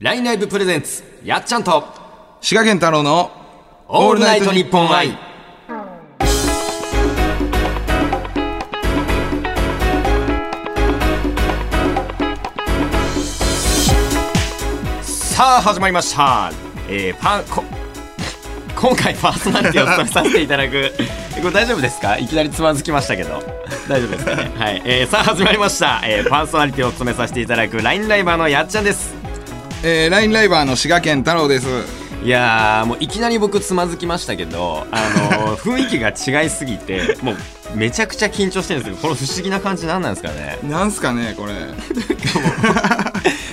ラインライブプレゼンツやっちゃんと。滋賀県太郎のオールナイトニッポン愛さあ始まりました、えー、パンこ今回パーソナリティを務めさせていただく。これ大丈夫ですか？いきなりつまずきましたけど。大丈夫ですかね？はい、えー、さあ始まりました、えー、パーソナリティを務めさせていただくラインライバーのやっちゃんですえー、ラインライバーの滋賀県太郎です。いやーもういきなり僕つまずきましたけどあのー 雰囲気が違いすぎてもうめちゃくちゃ緊張してるんですけどこの不思議な感じ何なんですかね？なんすかねこれ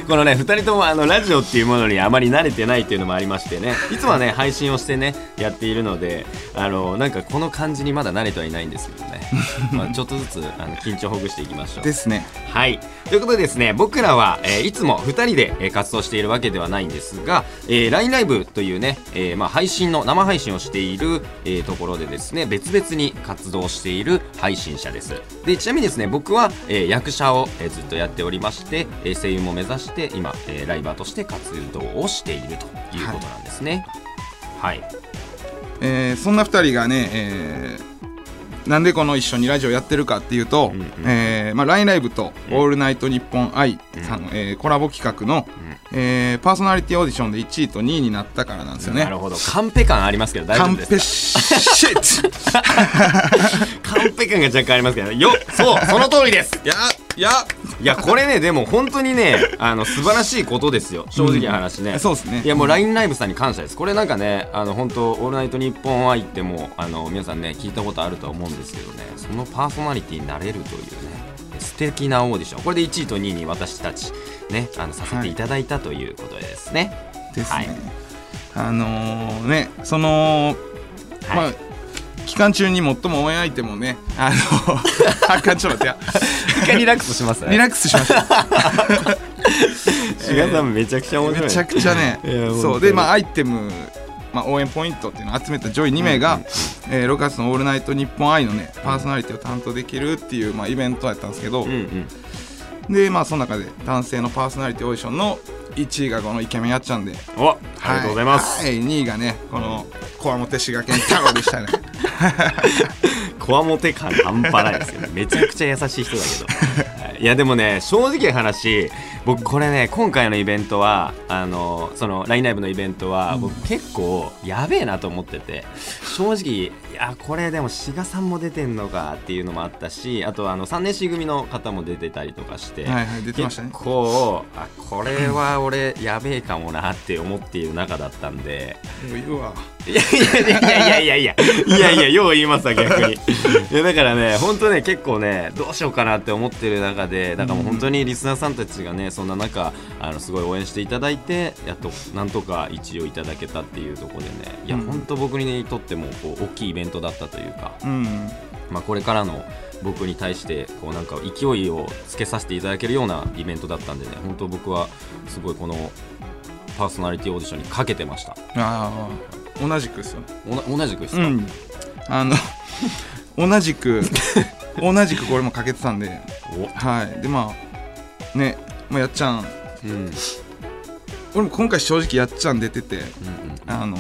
このね2人ともあのラジオっていうものにあまり慣れてないっていうのもありましてねいつもはね配信をしてねやっているのであのなんかこの感じにまだ慣れてはいないんですけどね、まあ、ちょっとずつあの緊張ほぐしていきましょうですねはい。ということでですね、僕らは、えーいつも2人で、えー活動しているわけではないんですが、えー、LINE ライブというね、えーまあ、配信の、生配信をしている、えーところでですね、別々に活動している配信者です。で、ちなみにですね、僕は、えー役者を、えーずっとやっておりまして、えー声優も目指して、今、えーライバーとして活動をしているということなんですね。はい。えーそんな二人がね、えーなんでこの一緒にラジオやってるかっていうと、うんうん。えーまあ、ラインライブと「うん。オールナイトニッポン愛」さんの、えーコラボ企画の、えーパーソナリティオーディションで1位と2位になったからなんですよね。なるほど。カンペ感ありますけど、大丈カンペ夫ですか カンペ感が若干ありますけど、よそうその通りです。やや。いやこれねでも本当にねあの素晴らしいことですよ。正直な話ね、そうですね。いやもう LINE ライブさんに感謝です。これなんかねあの本当オールナイトニッポン愛ってもうあの皆さんね聞いたことあるとは思うんですけどね。そのパーソナリティになれるというね素敵なオーディション。これで1位と2位に私たちねあのさせていただいたということでですね、ですね、はい。あのーねその、はい。まあ期間中に最も応援相手もねあのあかんちょっと待って。一回リラックスしますね。やリラックスしました 志賀さんめちゃくちゃ面白い。めちゃくちゃね。そう。でまあアイテム、まあ、応援ポイントっていうのを集めた上位2名が、えー6月の「オールナイトニッポン愛」のねパーソナリティを担当できるっていう、まあ、イベントやったんですけど、うんうん。でまあその中で男性のパーソナリティオーディションの1位がこのイケメンやっちゃんで。おありがとうございます、はい、2位がねこのこわもて滋賀県太郎でしたね こわもて感半端ないですよねめちゃくちゃ優しい人だけど。はい。いやでもね正直な話僕これね今回のイベントはあのそのラインライブのイベントは、僕結構やべえなと思ってて正直いやこれでも志賀さんも出てんのかっていうのもあったしあとはあの3年 C 組の方も出てたりとかして、出てましたね、結構あこれは俺やべえかもなって思っている中だったんで。いやいやいやいやいやいやいやよう言いますわ逆に。いやだからね本当ね結構ねどうしようかなって思ってる中でだからもう本当にリスナーさんたちがねそんな中あのすごい応援していただいてやっとなんとか一応いただけたっていうところでねいやうん本当僕にとってもこう大きいイベントだったというかうん。まあこれからの僕に対してこうなんか勢いをつけさせていただけるようなイベントだったんでね本当僕はすごいこのパーソナリティオーディションにかけてました。ああ同じくですよ同じくですか、うん。あの 同じく同じくこれもかけてたんで。お。はい。でまあねまあやっちゃん。うんうん俺も今回正直やっちゃん出ててうんあの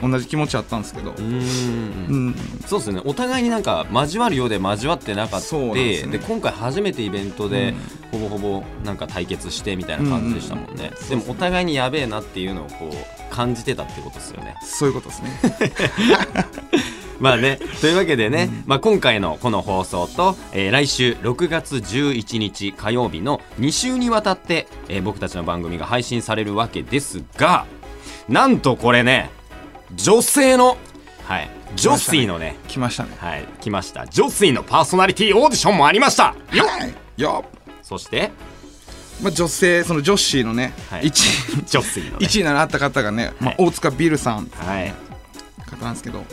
同じ気持ちあったんですけど。ううんん。そうですね。お互いになんか交わるようで交わってなかった。でね。今回初めてイベントで、ほぼほぼなんか対決してみたいな感じでしたもんね、でもお互いにやべえなっていうのをこう感じてたってことですよね。そういうことですね まあねというわけでね、まあ、今回のこの放送と、えー来週6月11日火曜日の2週にわたって、えー僕たちの番組が配信されるわけですがなんとこれね女性のはい女性のね来ましたね。はい来ました。女性のパーソナリティオーディションもありました。よはいよそしてまあ女性その女子のねはい。1 女性の、ね、位1位になった方がねまあはい。大塚ビルさん。はい方なんですけど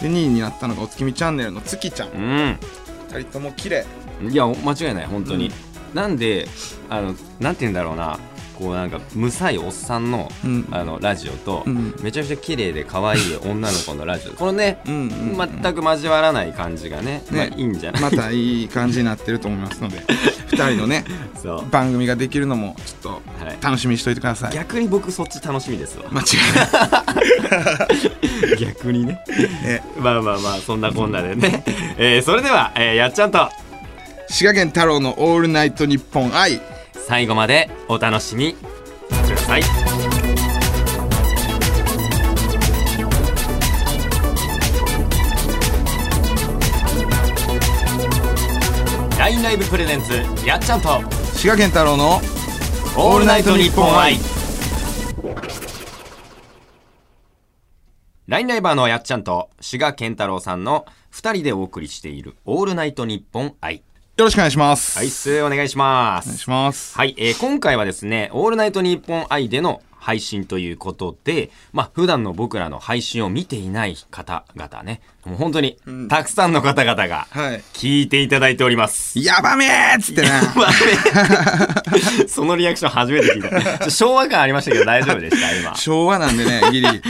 で2位になったのがお月見チャンネルの月ちゃん。う2人とも綺麗。んいや間違いない本当に、なんであのなんて言うんだろうなこうなんかむさいおっさんの,、うん。あのラジオと、うん。めちゃくちゃ綺麗で可愛い女の子のラジオ。このね、全く交わらない感じがねまあ、ねいいんじゃない？またいい感じになってると思いますので 2人のねそう。番組ができるのもちょっはい。と楽しみにしといてください、逆に僕そっち楽しみですわ。間違いない。逆にね。ね。まあまあまあそんなこんなでね、えーそれでは、えーやっちゃんと。滋賀県太郎の「オールナイトニッポン愛最後までお楽しみ。ください。ラインライブプレゼンツやっちゃんと」滋賀県太郎のオールナイトニッポン愛。ラインライバーのやっちゃんと志賀健太郎さんの2人でお送りしている「オールナイトニッポン愛よろしくお願いします。はいすお願いしまお願いすします。はい、えー今回はですね「オールナイトニッポン愛」での配信ということで、まあ普段の僕らの配信を見ていない方々ねもう本当にん。たくさんの方々がはい。聞いていただいております。やばめーっつってなまあね そのリアクション初めて聞いた。昭和感ありましたけど大丈夫でした？今。昭和なんでねギリ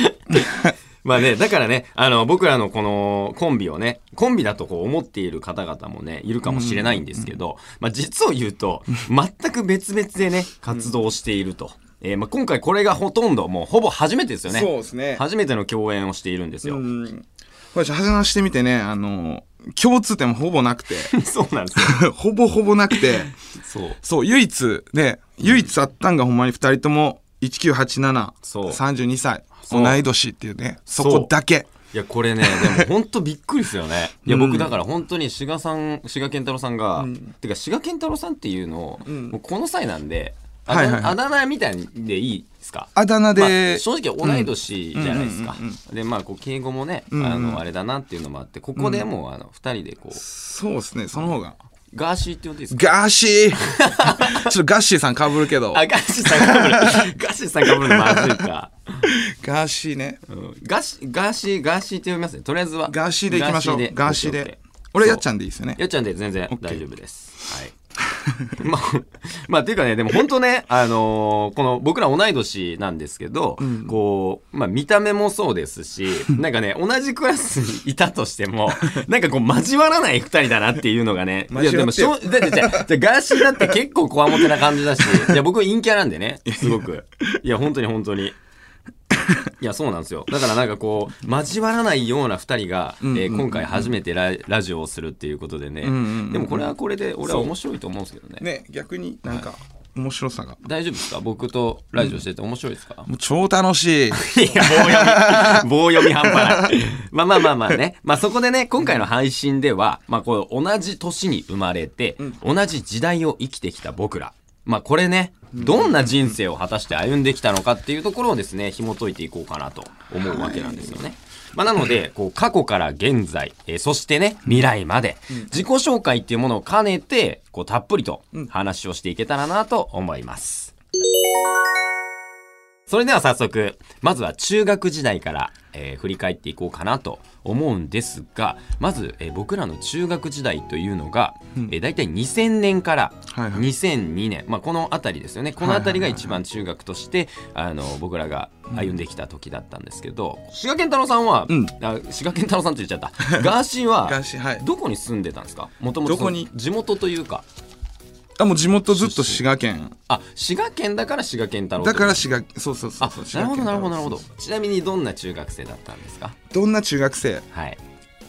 まあね、だからね、あの、僕らのこのコンビをね、コンビだとこう思っている方々もね、いるかもしれないんですけど、まあ実を言うと、全く別々でね、活動していると。えーまあ今回これがほとんど、もうほぼ初めてですよね。そうですね初めての共演をしているんですよ。うんこれ話してみてねあの共通点もほぼなくて そうなんですよ。ほぼほぼなくてそう。そう唯一ね唯一あったんがほんまに2人ともそう198732歳同い年っていうね。そこだけ。いや、これね、でも本当びっくりですよね。いや、うん。僕だから本当に志賀さん、志賀健太郎さんが、てか志賀健太郎さんっていうのを、ん。もうこの際なんで、あはいはいはい。だあだ名みたいでいいですか？あだ名まあで、正直同い年じゃないですか。うんうんうん。で、まあ、こう敬語もね、うんうんあの、あれだなっていうのもあって、ここでもう、あの、二人でこう、そうですねその方がガーシーって呼んでいいですか？ガーシー ちょっとガッシーさんかぶるけどあ、ガーシーさんかぶる。ガーシーさんかぶるのまずいか。ガーシーねうんガーシー、ガーシー、ガーシーって呼びますね。とりあえずは。ガーシーでいきましょうガーシーでオッケーオッケー俺やっちゃんでいいですよねやっちゃんで全然大丈夫です。はい。まあ、まあ、っていうかね、でも本当ね、あのーこの僕ら同い年なんですけど、こう、まあ見た目もそうですし、なんかね、同じクラスにいたとしても、なんかこう交わらない二人だなっていうのがね、いやでもしょう、だってじゃあじゃあガーシーだって結構こわもてな感じだし、いや僕陰キャなんでね、すごく。いや、本当に本当に。いやそうなんですよ。だからなんかこう交わらないような2人が、んうんうんえー今回初めてララジオをするっていうことでね、んうんうんでもこれはこれで俺は面白いと思うんですけどね。ね逆になんか面白さが。大丈夫ですか？僕とラジオしてて面白いですか、もう超楽しい。いや棒読み。棒読み半端ない。まあまあまあまあね。まあそこでね今回の配信では、まあ、こう同じ年に生まれて、同じ時代を生きてきた僕ら。まあこれねどんな人生を果たして歩んできたのかっていうところをですね紐解いていこうかなと思うわけなんですよね。まあ、なのでこう過去から現在、えーそしてね未来まで自己紹介っていうものを兼ねてこうたっぷりと話をしていけたらなと思います。それでは早速まずは中学時代から、えー振り返っていこうかなと思うんですがまず、えー僕らの中学時代というのが、えー、大体2000年からはいはい。2002年、まあ、この辺りですよね。この辺りが一番中学として、あの僕らが歩んできた時だったんですけど志賀健太郎さんは、うん。あ志賀健太郎さんって言っちゃった。ガーシーははい。どこに住んでたんですか？もともと地元というかあもう地元ずっと滋賀県。あ滋賀県だから滋賀健太郎だからし滋賀そうそうそうあそうなるほどなるほどなるほど。ちなみにどんな中学生だったんですか？どんな中学生？はい。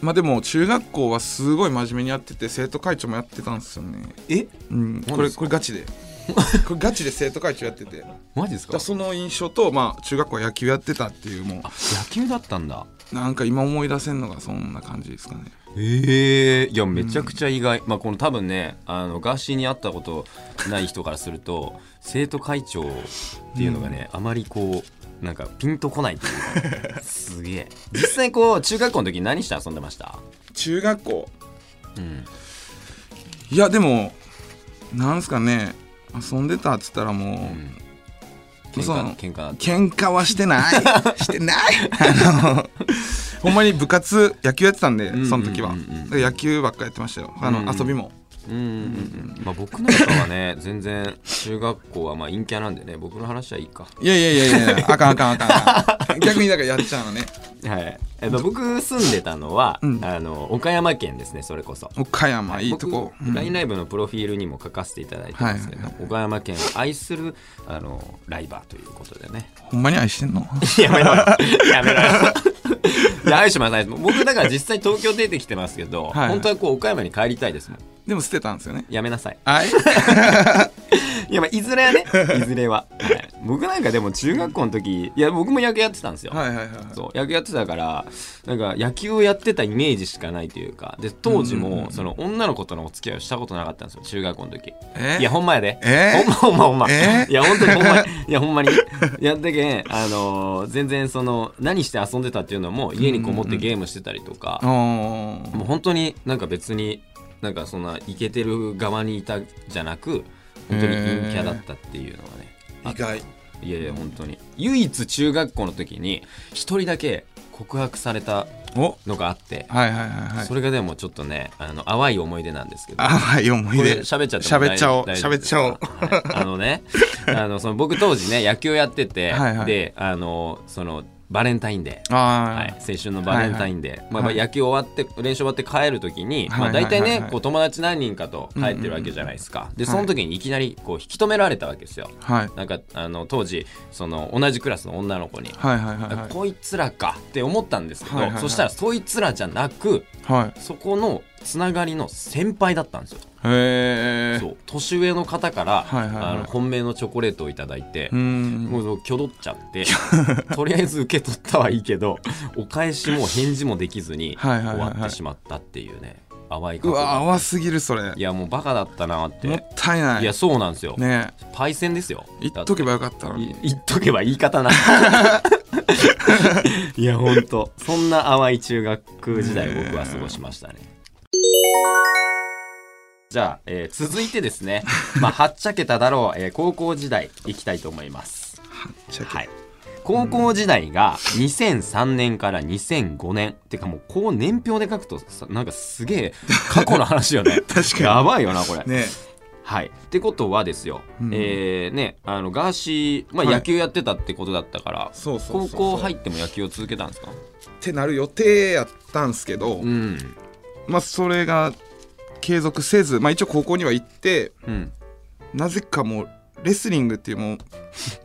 まあでも中学校はすごい真面目にやってて生徒会長もやってたんですよね。え？うん。これこれガチで。これガチで生徒会長やってて。マジですか？らその印象とまあ中学校は野球やってたっていうもあ野球だったんだ。うなんか今思い出せんのがそんな感じですかねええいやめちゃくちゃ意外、まあこの多分ねあのガーシーに会ったことない人からすると 生徒会長っていうのがね、あまりこうなんかピンとこないっていうか。すげえ。実際こう中学校の時何して遊んでました？中学校？うん。いやでもなんすかね遊んでたっつったらもう、喧そう。嘩喧嘩。喧嘩はしてない。してない。あの ほんまに部活野球やってたんでんその時は、野球ばっかやってましたよ。あの、うん遊びもうんうんうん。まあ僕なんかはね 全然中学校はまあ陰キャなんでね僕の話はいいか。いやいやいやいやあかんあかんあかんあかん。逆にだからやっちゃうのね。はいえっと僕住んでたのは、うん。あの岡山県ですねそれこそ。岡山い。いとこ、僕 LINE ライブのプロフィールにも書かせていただいてますけど、はいはい岡山県を愛するあのライバーということでね。ほんまに愛してんの？やめろよ。やめろよ。いや愛してます僕だから実際東京出てきてますけど、はいはい。本当はこう岡山に帰りたいですもん。でも捨てたんですよね。やめなさい。はい。い やまあいずれはねいずれは、はい、僕なんかでも中学校の時いや僕も野球やってたんですよ、はいはいはい。そう野球やってたからなんか野球をやってたイメージしかないというかで当時もその女の子とのお付き合いをしたことなかったんですよ中学校の時。え？いやほんまやで。え？ほんまほんまほんま。え？いや本当にほんまにいやほんまに。やってけんあのー全然その何して遊んでたっていうのも家にこもってゲームしてたりとか。おーもう本当になんか別になんかそんなイケてる側にいたじゃなく本当に陰キャだったっていうのはね意外。いやいや本当に。唯一中学校の時に一人だけ告白されたお。のがあって、はいはいはいはい。それがでもちょっとねあの淡い思い出なんですけど。あはい思い出。喋っちゃっても喋っちゃおう。喋っちゃおう。かはい。あのねあのその僕当時ね野球やっててはいはい。であのそのバレンタインデー。はあい、青春のバレンタインデー、まあ、まあはい。野球終わって練習終わって帰る時に、まあ、はいはいはいはい。大体ねこう友達何人かと帰ってるわけじゃないですか、でその時にいきなりこう引き止められたわけですよ。あはい。なんかあの当時その同じクラスの女の子に、はいはいはいはい。こいつらかって思ったんですけど、はいはいはい。そしたらそいつらじゃなくはい。そこのつながりの先輩だったんですよ、へえそう。年上の方から、はいはいはい。あの本命のチョコレートをいただいてう、ん。もうきょどっちゃって とりあえず受け取ったはいいけどお返しも返事もできずにはいはいはいはい。終わってしまったっていうね淡いう過去わが淡すぎるそれ。いやもうバカだったなって。もったいない。いやそうなんですよ、ね。パイセンですよ。言っとけばよかったのいに。言っとけば言い方な。いやほんと。そんな淡い中学時代僕は過ごしましたね。じゃあ、えー続いてですね。まあはっちゃけただろう、えー高校時代いきたいと思います。ちゃけはい高校時代が2003年から2005年ってかもうこう年表で書くとさなんかすげえ過去の話よね。確かに。やばいよなこれ。ね。はい、ってことはですよ、うん。えーね、あのガーシー、まあ、はい。野球やってたってことだったから、そうそうそう高校入っっても野球を続けたんですか？てなる予定やったんすけど、うん、まあそれが継続せずまあ一応高校には行ってうん、なぜかもうレスリングっていうもう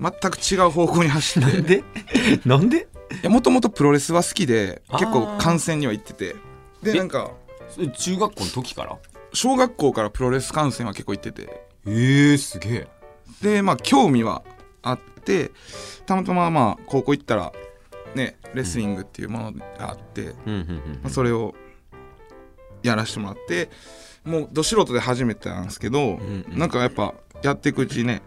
全く違う方向に走って。なんで？なんで？もともとプロレスは好きで結構観戦には行ってて。でえなんか中学校の時から？小学校からプロレス観戦は結構行ってて。えー、すげえ。でまあ興味はあってたまたままあ高校行ったらねレスリングっていうものがあって、まあ、それをやらせてもらってもうど素人で初めてなんですけど、んうん。なんかやっぱやっていくうちにね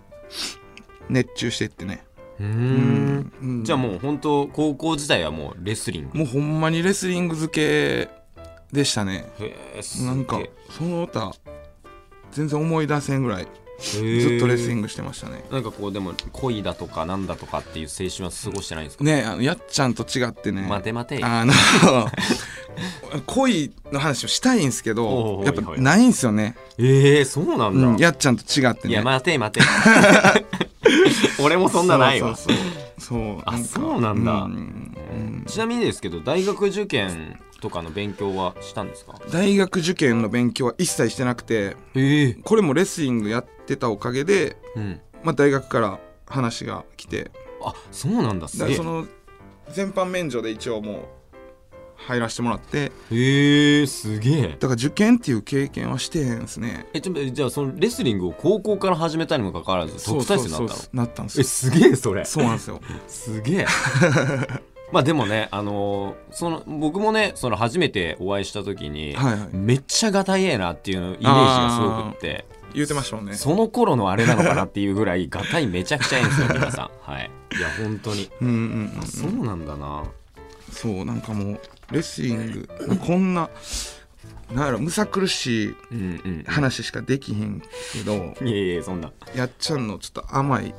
熱中していってね。うーん。うん。じゃあもう本当高校時代はもうレスリング。もうほんまにレスリング漬けでしたね。へえなんかその歌全然思い出せんぐらいずっとレスリングしてましたね。なんかこうでも恋だとかなんだとかっていう青春は過ごしてないんですか、ねあのやっちゃんと違ってね待て待てあの恋の話をしたいんですけどやっぱないんですよね、えー、そうなんだ、うん、やっちゃんと違ってね。いや待て待て。俺もそんなないわ。そうそうあか。そうなんだ。うん。ちなみにですけど大学受験とかの勉強はしたんですか？大学受験の勉強は一切してなくてええこれもレスリングやってたおかげで、うん。まあ、大学から話が来て。あそうなんだ。すげえ。全般免除で一応もう入らせてもらって。へえすげえ。だから受験っていう経験はしてへんですね。えちょじゃあそのレスリングを高校から始めたにもかかわらず特待生になったの？なったんですえよすげえそれ。そうなんですよ。すげえ。まあでもねあのーその僕もねその初めてお会いした時に、はいはい。めっちゃがたいええなっていうのイメージがすごくって。言うてましたもんね。その頃のあれなのかなっていうぐらいがたいめちゃくちゃええんですよ 皆さん。はい。いや本当に。うんうんうん。あそうなんだな。そうなんかもうレスリング。こんななんやろむさ苦しいうんうん話しかできへんけどいやいやそんな。やっちゃんのちょっと甘い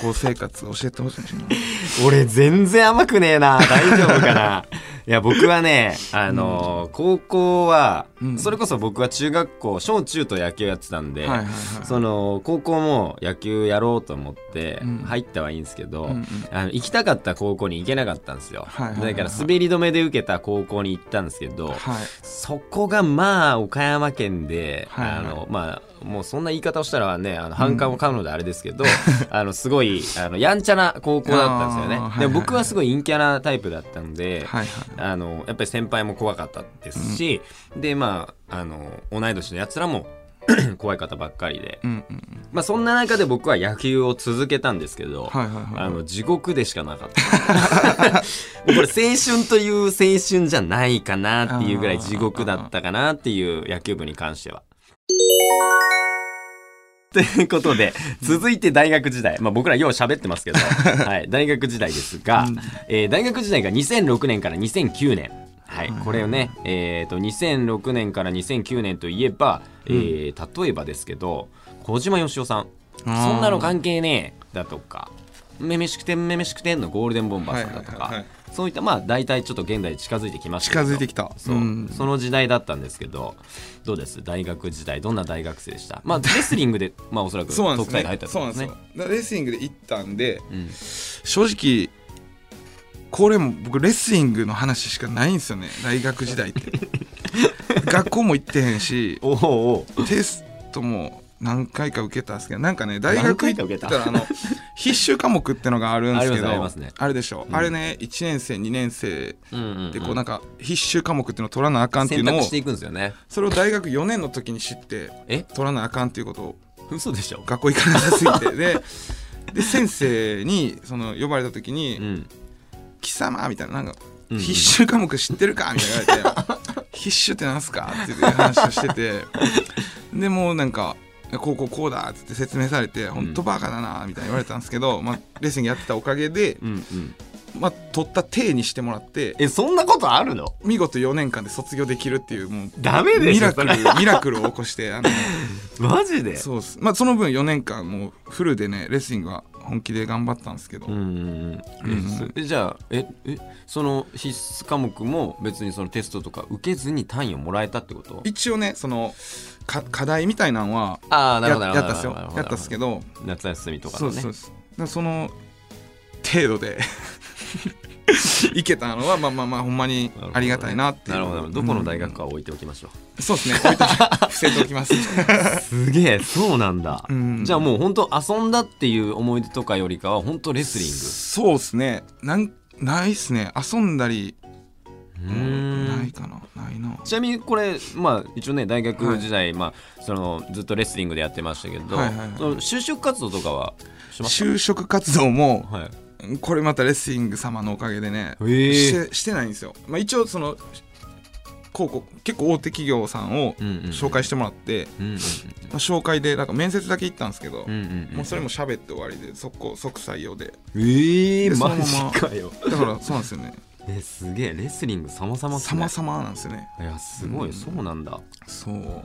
高校生活教えてほしいな。俺全然甘くねえな。大丈夫かないや僕はねあのー高校は、うん。それこそ僕は中学校小中と野球やってたんで、はいはいはいその高校も野球やろうと思ってうん。入ったはいいんですけど、うんうん。あの行きたかった高校に行けなかったんですよ、はいはいはいはい。だから滑り止めで受けた高校に行ったんですけど、はい。そこがまあ岡山県で、はいはい。あのまあもうそんな言い方をしたらねあの反感を買うのであれですけど、あのすごいあのやんちゃな高校だったんですよね。はいはいはい。でも僕はすごい陰キャなタイプだったんで、はいはいあのやっぱり先輩も怖かったですし、でまああの同い年のやつらも 怖い方ばっかりで、うんうんうん。まあ、そんな中で僕は野球を続けたんですけど、はいはいはい。あの地獄でしかなかった。これ青春という青春じゃないかなっていうぐらい地獄だったかなっていう野球部に関しては。ということで続いて大学時代、まあ、僕らよう喋ってますけど、はい、大学時代ですが、えー大学時代が2006年から2009年。はい、これをね、えー、と2006年から2009年といえば、えー例えばですけど小島よしおさん「そんなの関係ねえ」だとか「めめしくてんめめしくてん」のゴールデンボンバーさんだとかそういったまあ大体ちょっと現代に近づいてきました。け近どづいてきた。そう、ん。その時代だったんですけどどうです？大学時代どんな大学生でした？まあ レスリングでまあおそらくそうなんですね。特待で入ったとですね。なんですよ。だからレスリングで行ったんでうん。正直これも僕レスリングの話しかないんですよね。大学時代って。学校も行ってへんしテストも何回か受けたんですけどなんかね大何学行ったらあの 必修科目ってのがあるんですけどありますありますね。でしょ、うん。あれね1年生2年生でこうなんか必修科目っていうのを取らなあかんっていうのを選択していくんですよね。それを大学4年の時に知ってえ？取らなあかんっていうことを嘘でしょ？学校行かなさすぎて。でで先生にその呼ばれた時にうん「貴様」みたいななんか必修科目知ってるか？みたいな言われて「必修ってなんすか?」っていう話をしてて。でもうなんか「こうこうこうだ」っつって説明されて「本当バカだな」みたいに言われたんですけど、まあ、レッスンやってたおかげで、うんうん。まあ、取った体にしてもらってえそんなことあるの？見事4年間で卒業できるっていうもうダメでミラクルミラクルを起こしてあの マジで？そうっす。まあその分4年間もうフルでねレスリングは本気で頑張ったんですけど、うんうんうん。えじゃあええその必須科目も別にそのテストとか受けずに単位をもらえたってこと？一応ねそのか課題みたいなのはああなるやほどやったっすよ。やったっすけど。夏休みとかのね。そうそう。その程度でいけたのはまあまあまあほんまにありがたいなっていう。なるほど。どどこの大学かは置いておきましょう、そうですね。置いとき伏せておきます。すげえそうなんだ、うん。じゃあもう本当遊んだっていう思い出とかよりかは本当レスリング。そうですね。なんないっすね。遊んだり。うーん。ないかな。ないな。ちなみにこれまあ一応ね大学時代、まあそのずっとレスリングでやってましたけど、はいはいはい。就職活動とかはしまし就職活動もたはいこれまたレスリング様のおかげでね、へえ。してしてないんですよ、まあ、一応その広告結構大手企業さんをうんうんうん。紹介してもらって、うんうんまあ、紹介でなんか面接だけ行ったんですけど、うんうんうんもうそれも喋って終わりで速攻即採用で。ええでそマのままジかよ。だからそうなんですよね。えすげえ。レスリング様々っすね。様々なんですよね。いやすごい、そうなんだ。そう。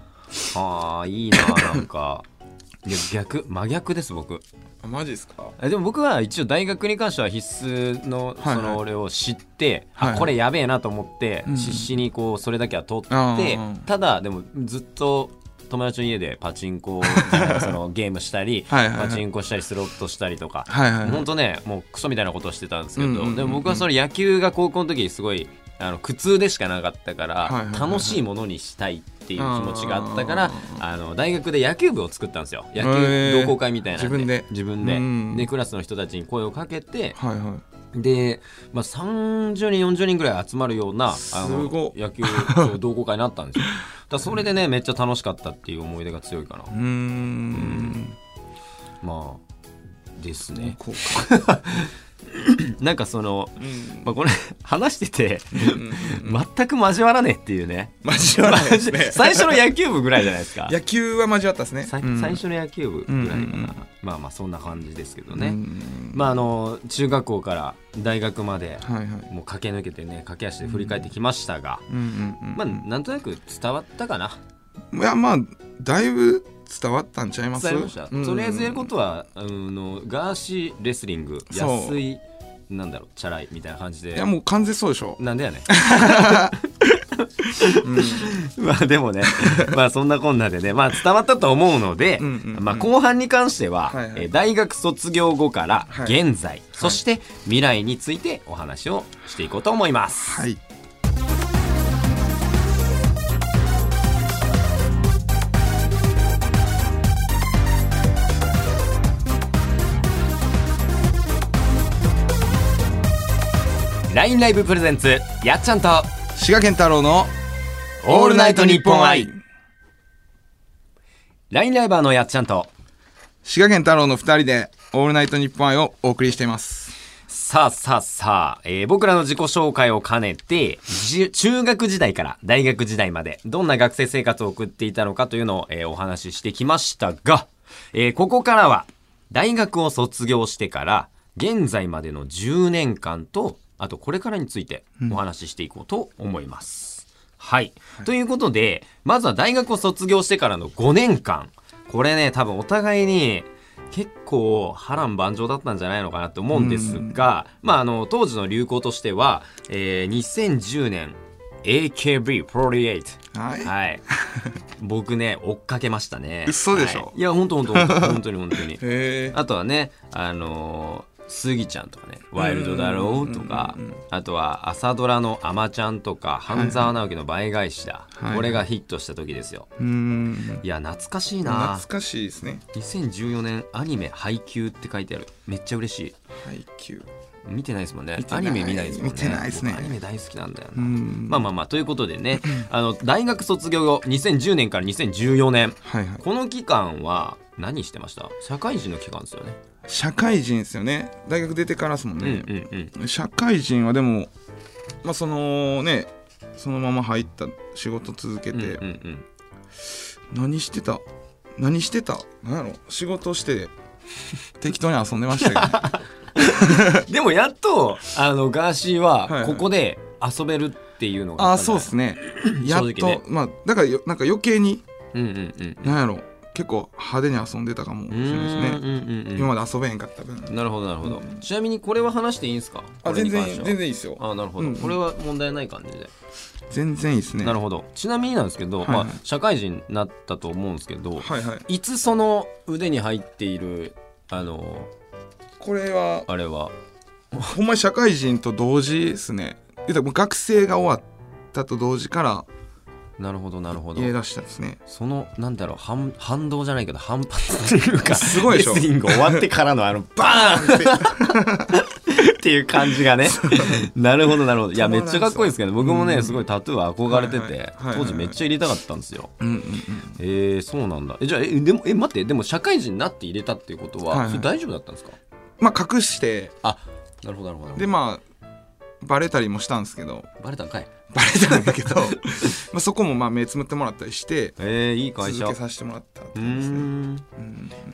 あーいいななんか いや逆真逆です僕。あマジですか？えでも僕は一応大学に関しては必須のはいはい。その俺を知って、はいはい。あこれやべえなと思って、うん。必死にこうそれだけは取って、あーただでもずっと友達の家でパチンコそのゲームしたり はいはいはい。パチンコしたりスロットしたりとか、はいはいはい。本当ねもうクソみたいなことをしてたんですけど、うんうんうんうん。でも僕はそれ野球が高校の時すごいあの苦痛でしかなかったから、はいはいはいはい。楽しいものにしたいっていう気持ちがあったからああの大学で野球部を作ったんですよ。野へ球ー。同好会みたいな自分で。自分で。うん。でクラスの人たちに声をかけてはいはい。で、まあ、30人40人ぐらい集まるようなあすの野球同好会になったんですよ。だそれでねめっちゃ楽しかったっていう思い出が強いかな。うーん。まあですね。こ なんかその、ううん。まあ、これ 話しててうんうん全く交わらねえっていうね。交わらないですね。最初の野球部ぐらいじゃないですか。野球は交わったですね。最初の野球部ぐらいかな、うんうんうん。まあまあそんな感じですけどね、うんまああの中学校から大学まではいはい。もう駆け抜けてね駆け足で振り返ってきましたが、うんうんうん。まあなんとなく伝わったかな。いやまあだいぶ伝わったんちゃいます？伝わりました、うん。とりあえずやることはあのガーシーレスリング安いなんだろうチャラいみたいな感じで。いやもう完全そうでしょ。なんでやねん。まあでもね まあそんなこんなでねまあ伝わったと思うので、うんうんうんまあ、後半に関しては、はいはいえー大学卒業後からはい。現在、そして未来についてお話をしていこうと思います。はいラインライブプレゼンツやっちゃんと滋賀県太郎のオールナイトニッポン愛ラインライバーのやっちゃんと滋賀県太郎の二人でオールナイトニッポン愛をお送りしています。さあさあさあ、えー僕らの自己紹介を兼ねて、じ中学時代から大学時代まで、どんな学生生活を送っていたのかというのを、えーお話ししてきましたが、えーここからは、大学を卒業してから、現在までの10年間と、あとこれからについてお話ししていこうと思います。はい。ということで、まずは大学を卒業してからの5年間。これね、多分お互いに結構波乱万丈だったんじゃないのかなと思うんですが、まあ、あの、当時の流行としては、えー2010年 AKB48。はいはい。僕ね、追っかけましたね。嘘でしょはいいや、本当本当本当に本当に。あとはね、あのースギちゃんとかね、ワイルドだろうとかあとは朝ドラのアマちゃんとか、半沢直樹の倍返しだ。はいこれがヒットした時ですよ。うーんいや、懐かしいな懐。かしいですね2014年アニメ配給って書いてある。めっちゃ嬉しい。配給見てないですもんねアニメ見ないですもんね。見てないですね僕アニメ大好きなんだような。んまあまあまあ、ということでね、あの、大学卒業後、2010年から2014年。はいはいこの期間は何してました？社会人の期間ですよね。社会人ですよね。大学出てからですもんうんね、うんうん。社会人はでもまあそのねそのまま入った仕事続けて、うんうんうん。何してた？何してた？何やろ？仕事して適当に遊んでましたけど でもやっとあのガーシーはいははい。ここで遊べるっていうのがああそうですね。ね。やっと、ねまあだからよなんか余計にうんうんうん。何やろ？結構派手に遊んでたかもしれないですね。うんうんうん今まで遊べへんかった分。なるほどなるほど、うん。ちなみにこれは話していいんですか？あ全然全然いいですよ。あなるほど、うんこれは問題ない感じで、全然いいですね。なるほど。ちなみになんですけど、はいはい。まあ、社会人になったと思うんですけど、はいはい。いつその腕に入っているあのこれはあれは？ほんまに社会人と同時ですね。学生が終わったと同時からなるほどなるほど。入れ出したですね。そのなんだろう反反動じゃないけど反発というかすごいでしょ。レスリング終わってからのあの バーンって。いう感じがね。なるほどなるほど。いやめっちゃかっこいいですけど僕もねうん。すごいタトゥー憧れてて当時めっちゃ入れたかったんですよ。えー、そうなんだ。えじゃあえでもえ待ってでも社会人になって入れたっていうことは、はいはい。大丈夫だったんですか？まあ隠して。あなるほどなるほど。でまあバレたりもしたんですけど。バレたんかいバレたんだけど まあそこもまあ目つむってもらったりしてえー、いい会社。続けさせてもらったっね。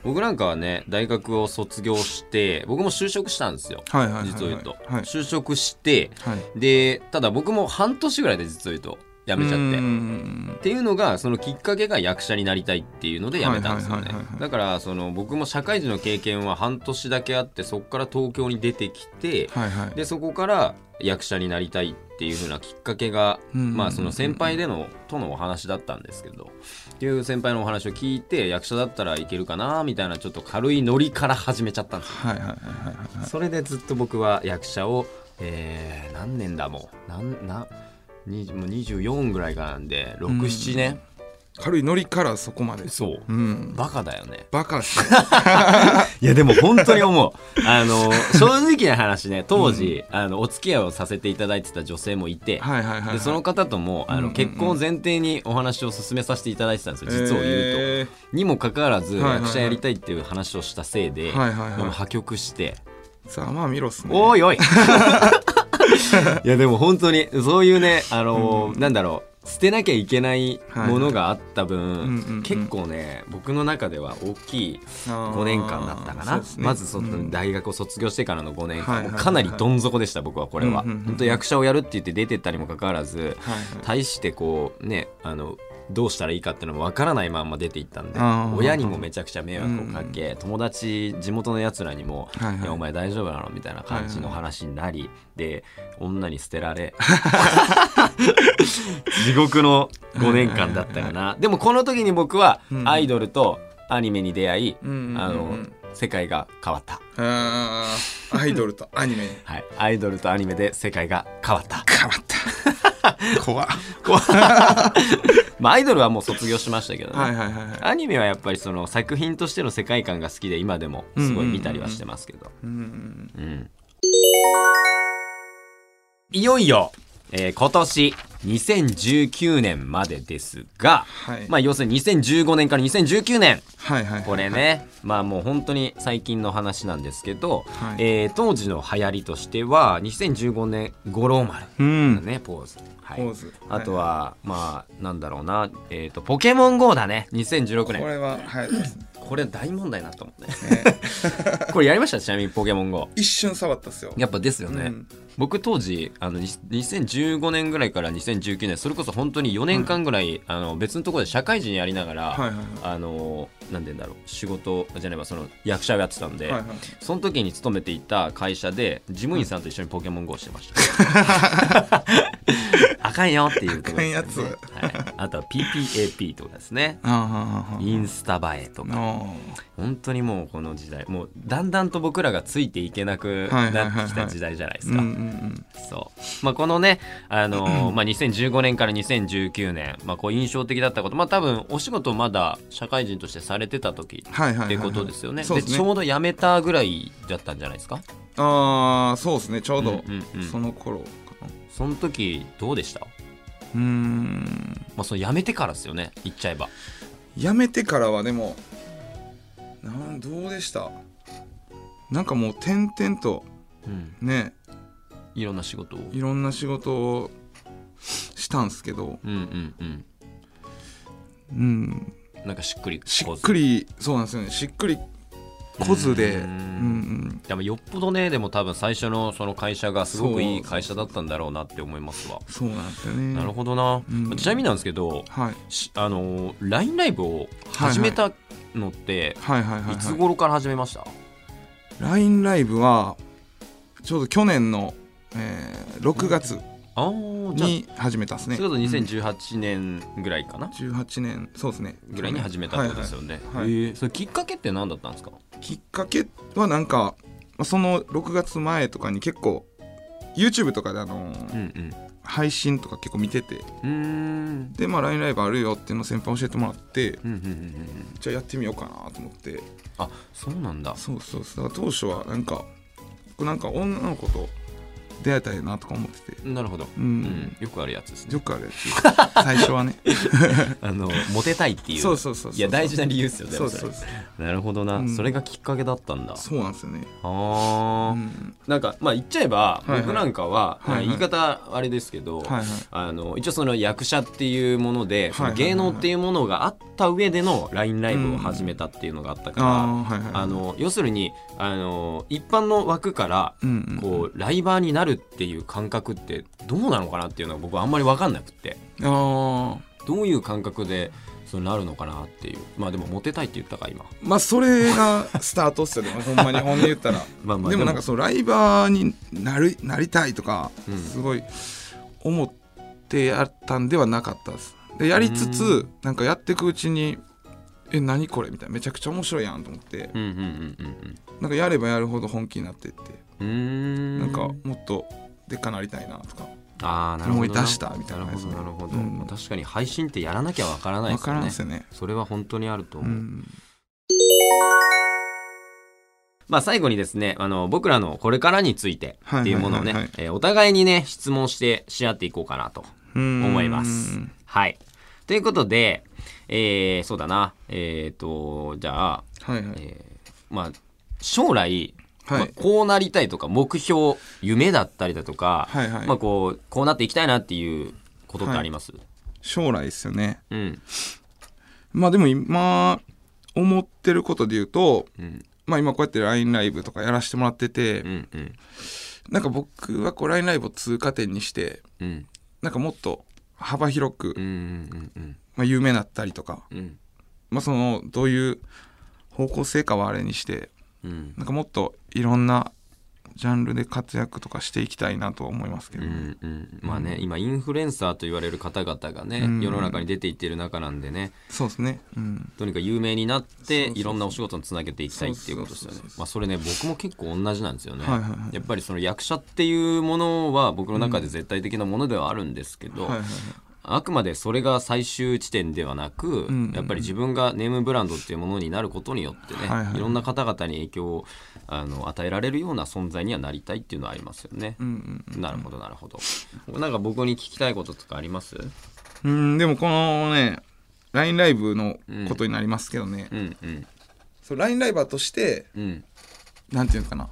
僕なんかはね大学を卒業して僕も就職したんですよ。はいはいはいはい。実を言うと、はい。就職してはい。でただ僕も半年ぐらいで実を言うと辞めちゃって。っていうのがそのきっかけが役者になりたいっていうので辞めたんですよね。だからその僕も社会人の経験は半年だけあってそこから東京に出てきてはいはい。でそこから役者になりたいっていう風なきっかけがうんまあその先輩でのとのお話だったんですけどっていう先輩のお話を聞いて役者だったらいけるかなみたいなちょっと軽いノリから始めちゃったんですよ。はいはいはいはいはいそれでずっと僕は役者を、えー何年だもう。なんなにもう24ぐらいからなんで67年。軽いノリからそこまで。そう。うん。バカだよね。バカっす。ね いやでも本当に思う。あの正直な話ね当時、あのお付き合いをさせていただいてた女性もいて、はいはいはいはい。でその方ともあの、うんうんうん。結婚を前提にお話を進めさせていただいてたんですよ実を言うと、えにもかかわらずはいはいはい。役者やりたいっていう話をしたせいで、はいはい破局してーさあまあ見ろっすね。おいおい。いやでも本当にそういうね あのーなんだろう。捨てなきゃいけないものがあった分、うんうんうん結構ね僕の中では大きい5年間だったかな、まずその大学を卒業してからの5年間、かなりどん底でした僕はこれは、うんうんうんうん。本当役者をやるって言って出てったにもかかわらずはいはい。大してこうねあのどうしたらいいかっていうのもわからないまま出ていったんで親にもめちゃくちゃ迷惑をかけ、友達地元のやつらにも「はいはい。いやお前大丈夫なの?」みたいな感じの話になり、で女に捨てられ地獄の5年間だったよな、でもこの時に僕はうん。アイドルとアニメに出会い、あの世界が変わった、アイドルとアニメに。はい、アイドルとアニメで世界が変わった。変わった。怖っ。こうまあアイドルはもう卒業しましたけどね、はいはいはいはい。アニメはやっぱりその作品としての世界観が好きで今でもすごい見たりはしてますけど、うんうんいよいよ、えー今年2019年までですが、はい。まあ要するに2015年から2019年。はいはいこれねまあもう本当に最近の話なんですけど、はい。えー当時の流行りとしては2015年五郎丸うん。ポーズ、はい。あとは、まあなんだろうな。えっ、とポケモン GO だね。2016年これははい。これ大問題になったもんね。これやりました？ちなみにポケモン GO 一瞬触ったっすよ。やっぱですよね、うん。僕当時あのに2015年ぐらいから2019年それこそ本当に4年間ぐらい、あの別のところで社会人やりながら、はいはいはい。あのなんて言うんだろう仕事じゃねばその役者をやってたんで、はいはい。その時に勤めていた会社で事務員さんと一緒にポケモン GO してました、あかんよっていうところですよね、はい、あとは PPAP とかですね。インスタ映えとか。あ本当にもうこの時代もうだんだんと僕らがついていけなくなってきた時代じゃないですか。そう。まあこのねあのーまあ2015年から2019年まあこう印象的だったことまあ多分お仕事まだ社会人としてされてた時ってことですよね。ちょうど辞めたぐらいだったんじゃないですか？ああそうですね。ちょうどうんうんうん。その頃かな。その時どうでした？うーん。まあその辞めてからですよね言っちゃえば。辞めてからはでもなんどうでした？なんかもう転々とうん。ね。いろんな仕事を？いろんな仕事をしたんすけど。うんうんうん。うんなんかしっくりしっくりそうなんですよね。しっくりこずで。ううんでもよっぽどねでも多分最初のその会社がすごくいい会社だったんだろうなって思いますわ。そうなんですよね。なるほどな、うん。ちなみになんですけどはい。しあのー LINE ライブを始めたのって、はいはいはいい。つはい頃から始めました、LINE ライブはちょうど去年の、えー6月に始めたんですね。それこそ2018年ぐらいかな、18年そうですね。ぐらいに始めたってことですよね、はいはいえーそれきっかけって何だったんですか？きっかけはなんかまあその6月前とかに結構 YouTube とかであのーうんうん。配信とか結構見てて。でまあ LINE ライブあるよっていうのを先輩教えてもらってうんうんうんうん。じゃあやってみようかなと思って。あそうなんだ。そうそうそう。当初はなんか僕なんか女の子と出会えたらいいなとか思ってて。なるほど、ううん。ん、よくあるやつですね。よくあるやつ。最初はね。あのモテたいっていう。そうそうそうそう。いや大事な理由ですよねそうそうそうなるほどな、うん。それがきっかけだったんだ。そうなんですよね。あうー、ん。なんかまあ言っちゃえばはいはい。僕なんかは、はいはい。言い方あれですけど、はいはい。あの一応その役者っていうもので、はいはいはい。芸能っていうものがあった上での LINE ライブを始めたっていうのがあったから、あの要するにあの一般の枠からうんうん。こうライバーになるっていう感覚ってどうなのかなっていうのは僕はあんまり分かんなくって。あー。どういう感覚でそうなるのかなっていう。まあでもモテたいって言ったか今。まあそれがスタートっすよね。ほんまに本音言ったら。まあまあでもなんかそのライバーになるなりたいとかうん。すごい思ってやったんではなかったです。でやりつうつなんかやっていくうちにえ何これみたいな。めちゃくちゃ面白いやんと思って。なんかやればやるほど本気になってってうん。なんかもっとでっかなりたいなとか。ああなるほどな。思い出したみたいななるほ感じですねどなるほど、うん。まあ確かに配信ってやらなきゃわからないで分からんすよね。それは本当にあると思う、うん。まあ最後にですねあの僕らのこれからについてっていうものをね、お互いにね質問してし合っていこうかなと思思います。はい。ということでえーそうだな。えっ、とじゃあ、はいはい。えーまあ将来、はい。まあ、こうなりたいとか目標夢だったりだとか、はいはい。まあこうこうなっていきたいなっていうことってあります、将来ですよね。うん。まあでも今思ってることで言うとうん。まあ今こうやって LINE ライブとかやらせてもらってて、うんうん。なんか僕はこう LINE ライブを通過点にしてうん。なんかもっと幅広くうんうんうんまあ、有名だったりとか、うん。まあ、そのどういう方向性かはあれにしてうん。なんかもっといろんなジャンルで活躍とかしていきたいなとは思いますけど、うんうん、まあね、今インフルエンサーと言われる方々がね、うん。世の中に出ていっている中なんでね。そうですね、うん、とにかく有名になっていろんなお仕事につなげていきたいっていうことですよね。まあそれね僕も結構同じなんですよね、はいはいはい。やっぱりその役者っていうものは僕の中で絶対的なものではあるんですけど、はいはいはいあくまでそれが最終地点ではなく、んやっぱり自分がネームブランドっていうものになることによってね、はいはい。いろんな方々に影響をあの与えられるような存在にはなりたいっていうのはありますよね。うんうんなるほどなるほど。なんか僕に聞きたいこととかあります？うんでもこのね LINE ライブのことになりますけどね、うんうん。そう LINE ライバーとしてうん。なんていうのかな。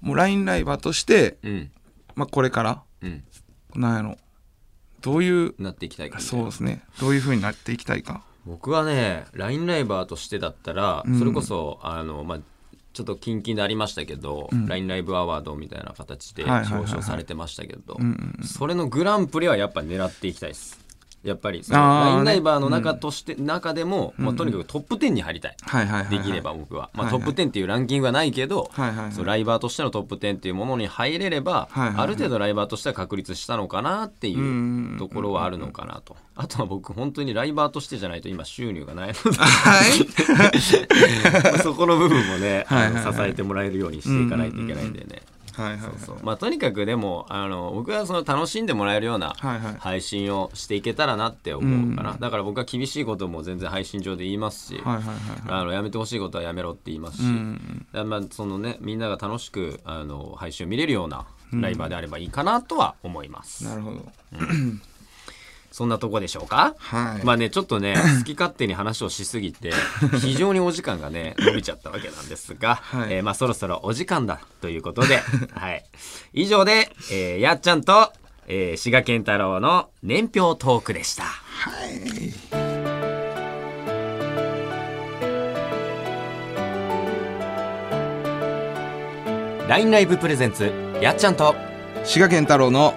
もう LINE ライバーとして、うん。まあ、これからうん。なんやろどういうなっていきたいかそうですね。どういう風になっていきたいか。僕はね LINE ライバーとしてだったら、うん。それこそあのまあちょっと近々でありましたけど、ん。LINE ライブアワードみたいな形で表彰されてましたけど、それのグランプリはやっぱ狙っていきたいですやっぱりそのあー LINE ね。ライバーの中として、中でも、まあ、とにかくトップ10に入りたい、はいはいはい、はい、できれば僕は、まあ、トップ10っていうランキングはないけど、はいはいはい。そうライバーとしてのトップ10っていうものに入れれば、はいはいはい。ある程度ライバーとしては確立したのかなっていんうところはあるのかなと。あとは僕本当にライバーとしてじゃないと今収入がないので。はい。そこの部分もね、はいはいはい。支えてもらえるようにしていかないといけないんでね。はいはいまあ、とにかくでもあの僕はその楽しんでもらえるようなはいはい。配信をしていけたらなって思うかな、うん。だから僕は厳しいことも全然配信上で言いますし、はいはいはいはい。あのやめてほしいことはやめろって言いますし、うん。まあそのね、みんなが楽しくあの配信を見れるようなライバーであればいいかなとは思います、なるほど そんなとこでしょうか？はい、まあねちょっとね 好き勝手に話をしすぎて 非常にお時間がね伸びちゃったわけなんですが、はい。えーまあそろそろお時間だということで、はい、以上で、えーやっちゃんと、えー、志賀健太郎の年表トークでした。はい。ラインライブプレゼンツやっちゃんと滋賀健太郎の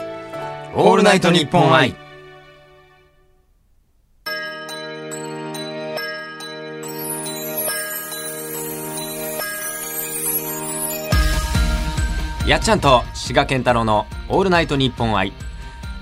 オールナイトニッポン愛やっちゃんと志賀健太郎のオールナイトニッポン愛。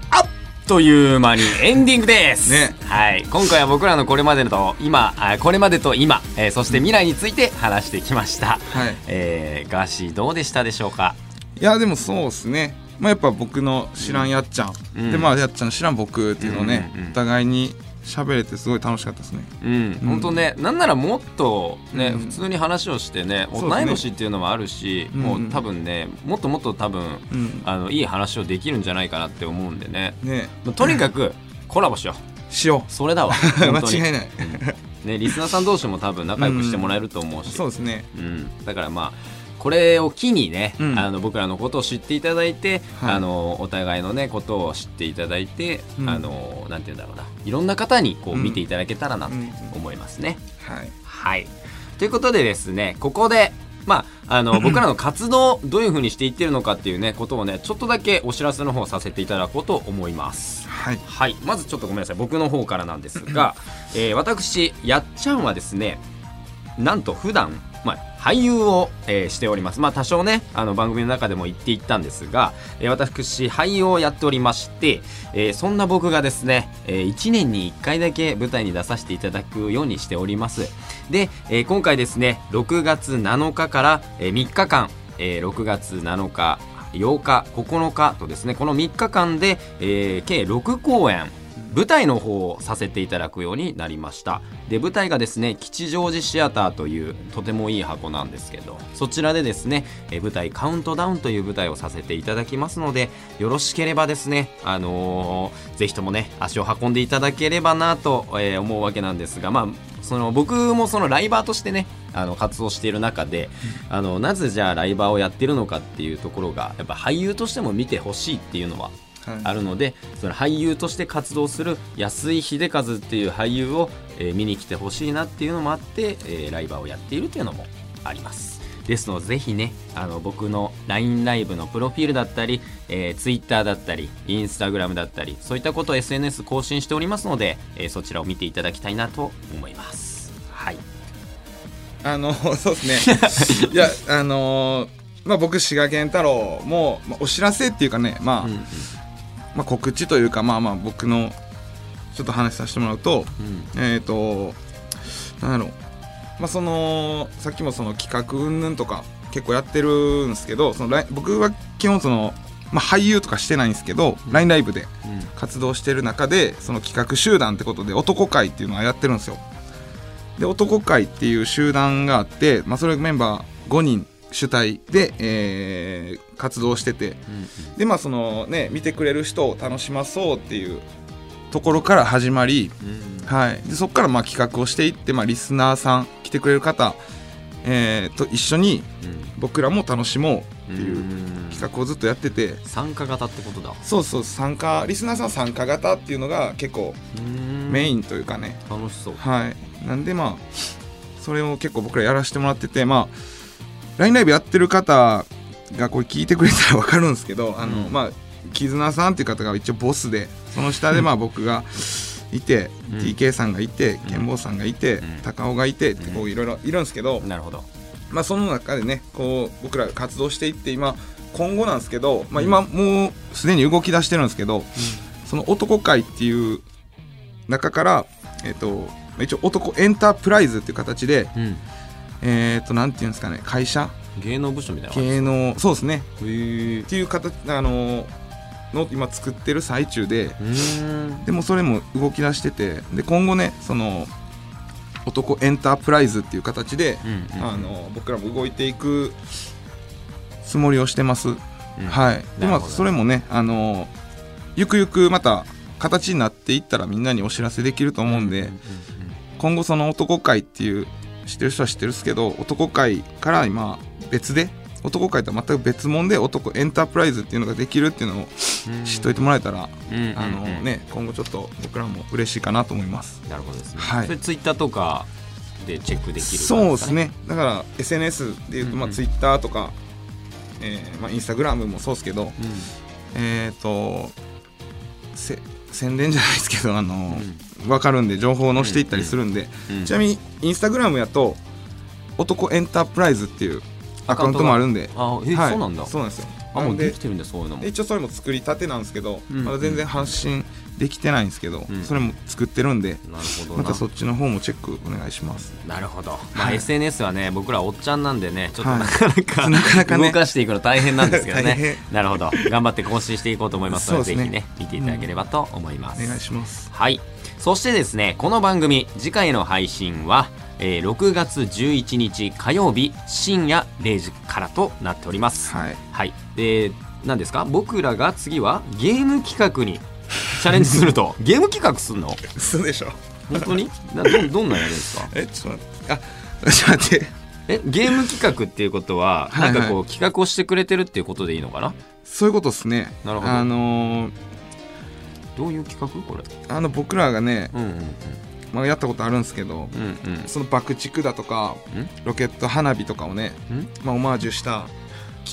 あっ！という間にエンディングです、ね。はい、今回は僕らのこれまでと今あこれまでと今、えーそして未来について話してきました、はい。えーガーシーどうでしたでしょうか？いやでもそうですね。まあやっぱ僕の知らんやっちゃん、うん。でまあやっちゃんの知らん僕っていうのをね、うんうんうん。お互いに喋れてすごい楽しかったですね。うん、本当ね、なんならもっとね、うん。普通に話をしてね、同い年っていうのもあるし、うんもう多分ね、もっともっと多分、うん。あのいい話をできるんじゃないかなって思うんでね、ね。もうとにかくコラボしよう。しよそれだわ。間違いない、ね、リスナーさん同士も多分仲良くしてもらえると思うし、そうですね。うん、だからまあこれを機にね、うんあの僕らのことを知っていただいて、はいあのお互いのねことを知っていただいて、うんあのなんて言うんだろうないろんな方にこううん見ていただけたらなとうん思いますね。はいはい。ということでですね、ここで、まあ、あの、僕らの活動、どういうふうにしていってるのかっていうね、ことをね、ちょっとだけお知らせの方させていただこうと思います。はいはい。まずちょっとごめんなさい。僕の方からなんですが、えー私、やっちゃんはですね、なんと普段、まあ、俳優を、えーしております。まあ、多少ね、あの番組の中でも言っていったんですが、えー私、俳優をやっておりまして、えーそんな僕がですね、え1年に1回だけ舞台に出させていただくようにしております。で、えー今回ですね、6月7日から、えー3日間、えー6月7日、8日、9日とですね、この3日間で、えー計6公演、舞台の方をさせていただくようになりました。で舞台がですね吉祥寺シアターというとてもいい箱なんですけどそちらでですねえ舞台カウントダウンという舞台をさせていただきますのでよろしければですねあのーぜひともね足を運んでいただければなと、え思うわけなんですがまあその僕もそのライバーとしてねあの活動している中で、あのなぜじゃあライバーをやってるのかっていうところがやっぱ俳優としても見てほしいっていうのはあるのでその俳優として活動する安井秀和っていう俳優を、えー見に来てほしいなっていうのもあって、えーライバーをやっているというのもあります。ですのでぜひねあの僕の LINE ライブのプロフィールだったり、えー、Twitter だったり Instagram だったりそういったことを SNS 更新しておりますので、えー、そちらを見ていただきたいなと思います。はい。あの そうですね。いやあのーまあ僕滋賀県太郎も、まあ、お知らせっていうかねまあ、うんうんまあ告知というかまあまあ僕のちょっと話させてもらうとうん。えっ、となんだろう。まあそのさっきもその企画云々とか結構やってるんですけどその僕は基本その、まあ、俳優とかしてないんですけど、ラインライブでうん。活動してる中でその企画集団ってことで男会っていうのはやってるんですよ。で男会っていう集団があって、まあ、それメンバー5人主体で、えー活動してて。でまあそのね見てくれる人を楽しまそうっていうところから始まり、うんうん。はい、でそこからまあ企画をしていって、まあ、リスナーさん来てくれる方、えーと一緒に僕らも楽しもうっていう企画をずっとやってて。参加型ってことだ。そうそう参加リスナーさん参加型っていうのが結構メインンというかね、楽しそう。はい。なんでまあそれを結構僕らやらせてもらっててまあ LINE ライブやってる方がこれ聞いてくれたら分かるんですけどあの、うんまあ絆さんっていう方が一応ボスでその下でまあ僕がいて、うん。TK さんがいて健坊さんがいて、うん。高尾がいてってこういろいろいるんですけど、なるほど。まあその中でねこう僕ら活動していって今今後なんですけど、まあ、今もうすでに動き出してるんですけど、その男会っていう中から、えっと一応男エンタープライズっていう形で、うんえっとなんていうんですかね会社？芸能部署みたいな感じ系のそうですね。っていう形あのの今作ってる最中でうん。でもそれも動き出しててで今後ねその男エンタープライズっていう形で、うんうんあの僕らも動いていくつもりをしてます、うん。はい。でまあそれもねあのゆくゆくまた形になっていったらみんなにお知らせできると思うんで、今後その男会っていう知ってる人は知ってるんですけど男会から今別で男会とは全く別物で男エンタープライズっていうのができるっていうのをうん知っといてもらえたら、今後ちょっと僕らも嬉しいかなと思います。なるほどですね、はいツイッターとかでチェックできるそうですね。だから SNS でいうと、まあ、うんうん Twitter とか、えーまあ、Instagram もそうですけどうえっ、とせ宣伝じゃないですけどあの、ん分かるんで情報を載せていったりするんで、うんちなみにインスタグラムやと男エンタープライズっていうアカウントもあるんで。あえ、はい。そうなんだ。そうなんですよ。あもうできてるんだそういうのも。一応それも作りたてなんですけど、うん。まだ全然発信できてないんですけど、うん。それも作ってるんでなるほどな。またそっちの方もチェックお願いします。なるほど、まあはい。SNS はね僕らおっちゃんなんでねちょっとはい。なかなか、なかなかね。動かしていくの大変なんですけど 大変。ねなるほど。頑張って更新していこうと思いますのでね。ぜひね見ていただければと思います、お願いしますはい。そしてですねこの番組次回の配信は、えー6月11日火曜日深夜0時からとなっております。はい。はい。で何ですか？僕らが次はゲーム企画にチャレンジすると。ゲーム企画すんの？嘘でしょ。本当に？などどんなんやるんですか？えちょっと待って。あ ちょっと待って。えゲーム企画っていうことは、はいはい。なんかこう企画をしてくれてるっていうことでいいのかな？そういうことですね。なるほど。あのーどういう企画これ？あの僕らがね、うんうんまあ、やったことあるんですけどうんうん。その爆竹だとかロケット花火とかをね、うんん？まあ、オマージュした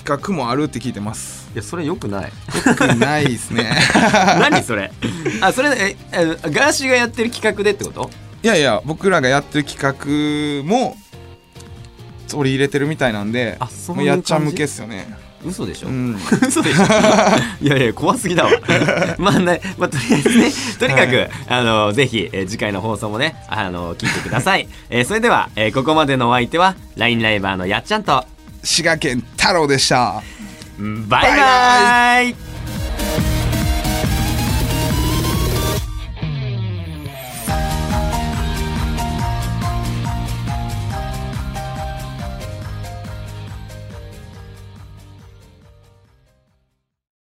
企画もあるって聞いてます。いやそれよくない。よくないですね。何それ？あそれええガーシーがやってる企画でってこと？いやいや僕らがやってる企画も取り入れてるみたいなんであそうやっちゃん向けっすよね。嘘でしょ、うん。嘘でしょ？いやいや怖すぎだわ。まあね、まあ、とりあえずねとにかく、はい。あのぜひ、えー次回の放送もねあの聞いてください、えーそれでは、えーここまでのお相手は LINE ライバーのやっちゃんと滋賀県太郎でした。バイバイ